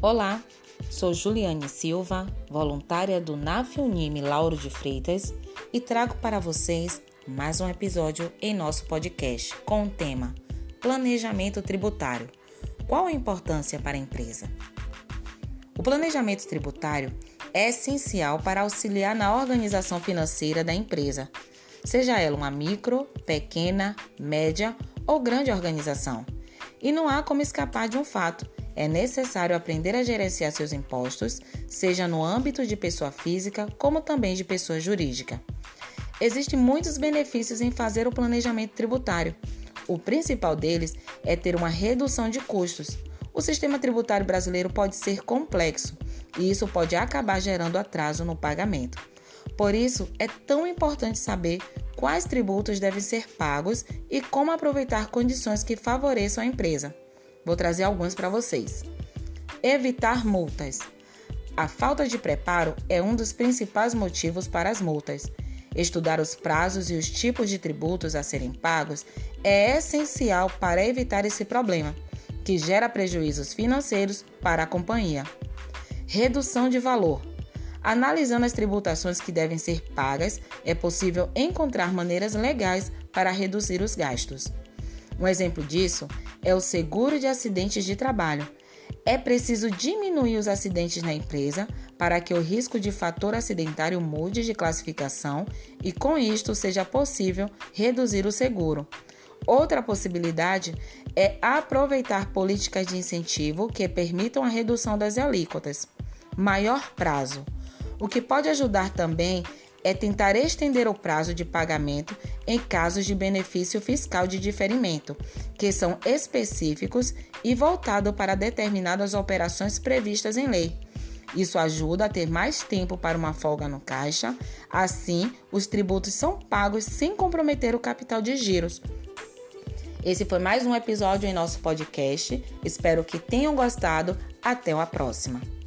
Olá, sou Juliane Silva, voluntária do NAF Unime Lauro de Freitas e trago para vocês mais um episódio em nosso podcast com o tema Planejamento Tributário. Qual a importância para a empresa? O planejamento tributário é essencial para auxiliar na organização financeira da empresa, seja ela uma micro, pequena, média ou grande organização. E não há como escapar de um fato é necessário aprender a gerenciar seus impostos, seja no âmbito de pessoa física como também de pessoa jurídica. Existem muitos benefícios em fazer o planejamento tributário. O principal deles é ter uma redução de custos. O sistema tributário brasileiro pode ser complexo e isso pode acabar gerando atraso no pagamento. Por isso, é tão importante saber quais tributos devem ser pagos e como aproveitar condições que favoreçam a empresa. Vou trazer alguns para vocês. Evitar multas. A falta de preparo é um dos principais motivos para as multas. Estudar os prazos e os tipos de tributos a serem pagos é essencial para evitar esse problema, que gera prejuízos financeiros para a companhia. Redução de valor. Analisando as tributações que devem ser pagas, é possível encontrar maneiras legais para reduzir os gastos. Um exemplo disso é o seguro de acidentes de trabalho. É preciso diminuir os acidentes na empresa para que o risco de fator acidentário mude de classificação e, com isto, seja possível reduzir o seguro. Outra possibilidade é aproveitar políticas de incentivo que permitam a redução das alíquotas. Maior prazo. O que pode ajudar também é tentar estender o prazo de pagamento em casos de benefício fiscal de diferimento, que são específicos e voltados para determinadas operações previstas em lei. Isso ajuda a ter mais tempo para uma folga no caixa, assim, os tributos são pagos sem comprometer o capital de giros. Esse foi mais um episódio em nosso podcast. Espero que tenham gostado. Até a próxima.